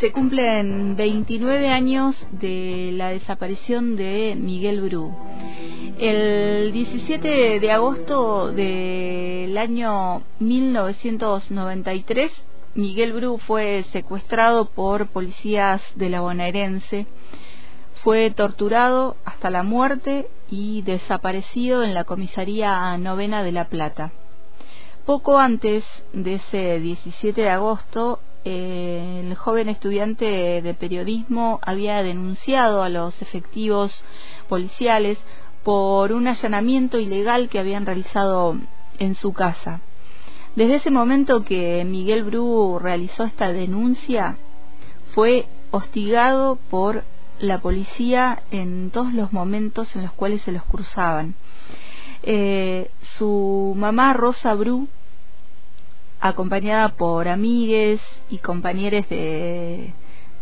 se cumplen 29 años de la desaparición de Miguel Bru. El 17 de agosto del año 1993, Miguel Bru fue secuestrado por policías de la bonaerense, fue torturado hasta la muerte y desaparecido en la comisaría novena de La Plata. Poco antes de ese 17 de agosto, el joven estudiante de periodismo había denunciado a los efectivos policiales por un allanamiento ilegal que habían realizado en su casa. Desde ese momento que Miguel Bru realizó esta denuncia, fue hostigado por la policía en todos los momentos en los cuales se los cruzaban. Eh, su mamá Rosa Bru acompañada por amigues y compañeros de,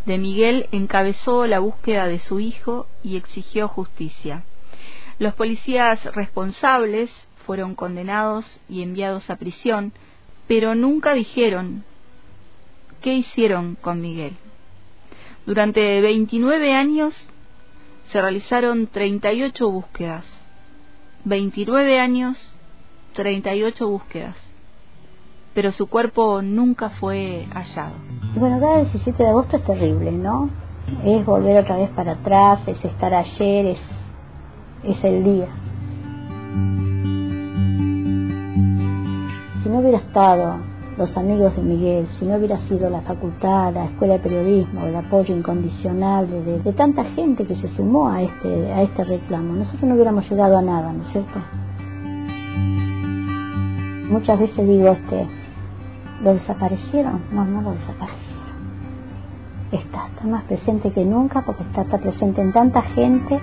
de Miguel, encabezó la búsqueda de su hijo y exigió justicia. Los policías responsables fueron condenados y enviados a prisión, pero nunca dijeron qué hicieron con Miguel. Durante 29 años se realizaron 38 búsquedas. 29 años, 38 búsquedas pero su cuerpo nunca fue hallado. Bueno, cada 17 de agosto es terrible, ¿no? Es volver otra vez para atrás, es estar ayer, es, es el día. Si no hubiera estado los amigos de Miguel, si no hubiera sido la facultad, la escuela de periodismo, el apoyo incondicional de, de, tanta gente que se sumó a este, a este reclamo, nosotros no hubiéramos llegado a nada, ¿no es cierto? Muchas veces digo, este, ¿Lo desaparecieron? No, no lo desaparecieron. Está, más presente que nunca porque está, está presente en tanta gente.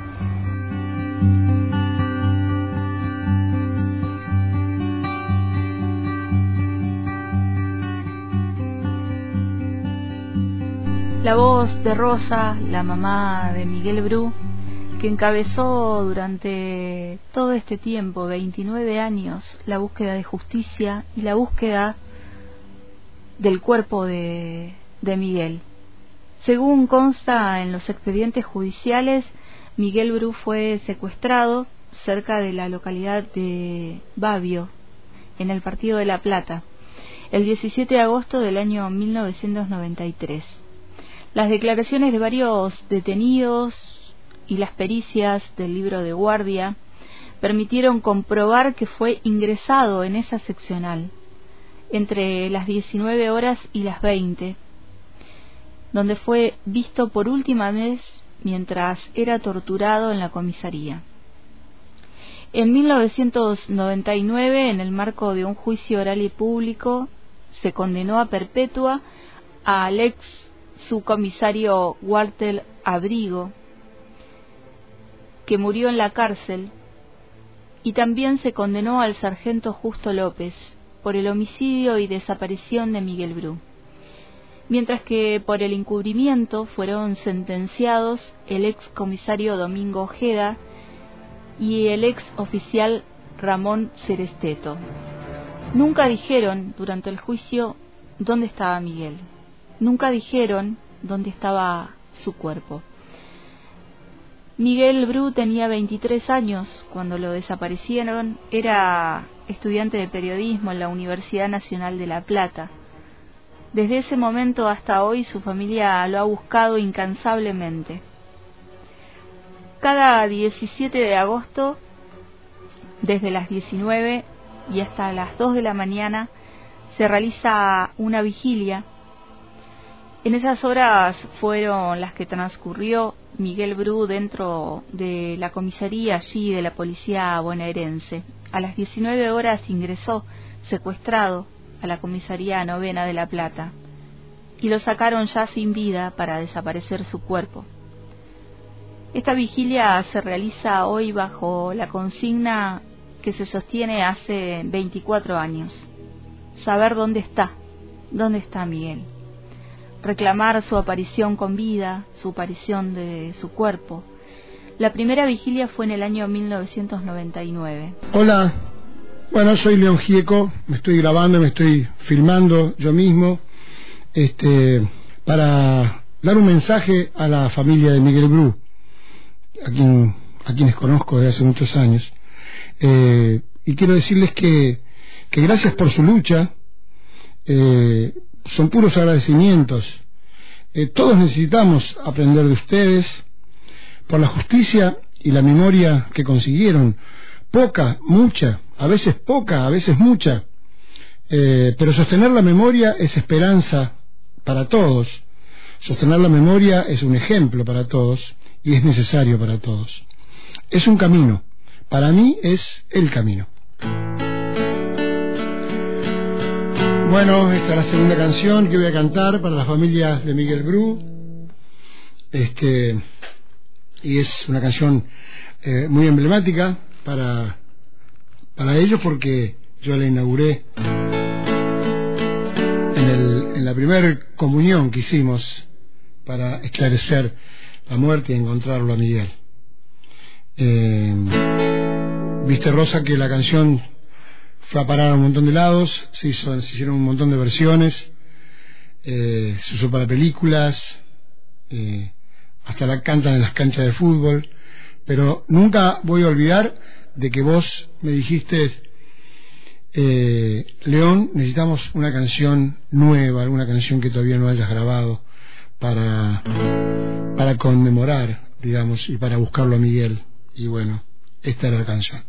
La voz de Rosa, la mamá de Miguel Bru, que encabezó durante todo este tiempo, 29 años, la búsqueda de justicia y la búsqueda del cuerpo de, de Miguel. Según consta en los expedientes judiciales, Miguel Bru fue secuestrado cerca de la localidad de Babio, en el Partido de La Plata, el 17 de agosto del año 1993. Las declaraciones de varios detenidos y las pericias del libro de guardia permitieron comprobar que fue ingresado en esa seccional entre las 19 horas y las 20, donde fue visto por última vez mientras era torturado en la comisaría. En 1999, en el marco de un juicio oral y público, se condenó a perpetua al ex subcomisario Walter Abrigo, que murió en la cárcel, y también se condenó al sargento Justo López, por el homicidio y desaparición de Miguel Bru, mientras que por el encubrimiento fueron sentenciados el ex comisario Domingo Ojeda y el ex oficial Ramón Ceresteto. Nunca dijeron durante el juicio dónde estaba Miguel. Nunca dijeron dónde estaba su cuerpo. Miguel Bru tenía 23 años cuando lo desaparecieron. Era estudiante de periodismo en la Universidad Nacional de La Plata. Desde ese momento hasta hoy su familia lo ha buscado incansablemente. Cada 17 de agosto, desde las 19 y hasta las 2 de la mañana, se realiza una vigilia. En esas horas fueron las que transcurrió Miguel Bru dentro de la comisaría allí de la policía bonaerense. A las 19 horas ingresó secuestrado a la comisaría novena de La Plata y lo sacaron ya sin vida para desaparecer su cuerpo. Esta vigilia se realiza hoy bajo la consigna que se sostiene hace 24 años. Saber dónde está, dónde está Miguel reclamar su aparición con vida, su aparición de su cuerpo. La primera vigilia fue en el año 1999. Hola, bueno, soy León Gieco, me estoy grabando, me estoy filmando yo mismo, este, para dar un mensaje a la familia de Miguel Bru, a, quien, a quienes conozco desde hace muchos años. Eh, y quiero decirles que, que gracias por su lucha, eh, son puros agradecimientos. Eh, todos necesitamos aprender de ustedes por la justicia y la memoria que consiguieron. Poca, mucha, a veces poca, a veces mucha. Eh, pero sostener la memoria es esperanza para todos. Sostener la memoria es un ejemplo para todos y es necesario para todos. Es un camino. Para mí es el camino. Bueno, esta es la segunda canción que voy a cantar para las familias de Miguel Bru. Este, y es una canción eh, muy emblemática para, para ellos porque yo la inauguré en, el, en la primera comunión que hicimos para esclarecer la muerte y encontrarlo a Miguel. Eh, Viste Rosa que la canción fue a parar a un montón de lados, se, hizo, se hicieron un montón de versiones, eh, se usó para películas, eh, hasta la cantan en las canchas de fútbol, pero nunca voy a olvidar de que vos me dijiste, eh, León, necesitamos una canción nueva, alguna canción que todavía no hayas grabado para, para conmemorar, digamos, y para buscarlo a Miguel. Y bueno, esta era la canción.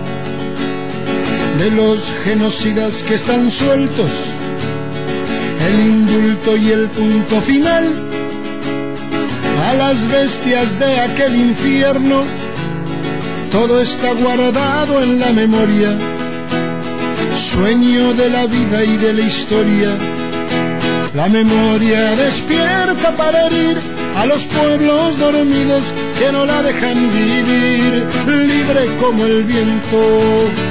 de los genocidas que están sueltos, el indulto y el punto final. A las bestias de aquel infierno, todo está guardado en la memoria, sueño de la vida y de la historia. La memoria despierta para herir a los pueblos dormidos que no la dejan vivir, libre como el viento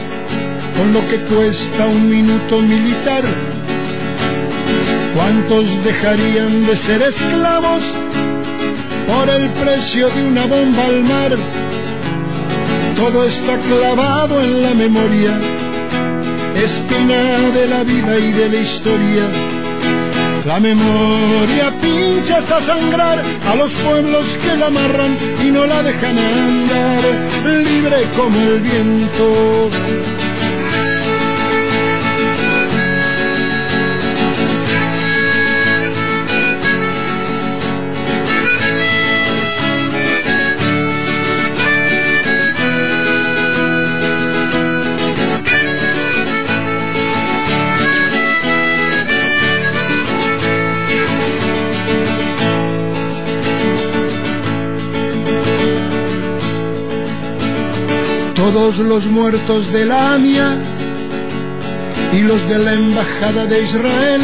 con lo que cuesta un minuto militar. ¿Cuántos dejarían de ser esclavos por el precio de una bomba al mar? Todo está clavado en la memoria, espina de la vida y de la historia. La memoria pincha hasta sangrar a los pueblos que la amarran y no la dejan andar, libre como el viento. Todos los muertos de la AMIA y los de la Embajada de Israel,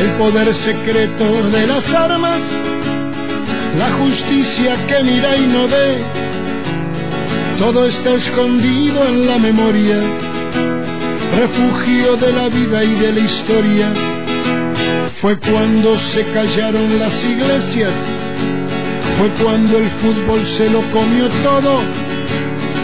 el poder secreto de las armas, la justicia que mira y no ve, todo está escondido en la memoria, refugio de la vida y de la historia. Fue cuando se callaron las iglesias, fue cuando el fútbol se lo comió todo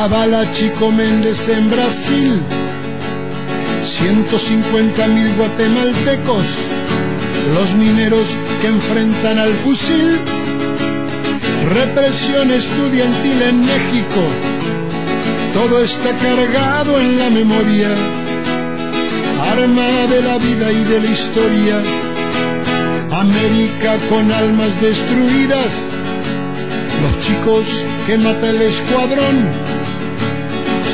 La bala Chico Méndez en Brasil, 150 mil guatemaltecos, los mineros que enfrentan al fusil, represión estudiantil en México, todo está cargado en la memoria, arma de la vida y de la historia, América con almas destruidas, los chicos que mata el escuadrón,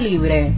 libre.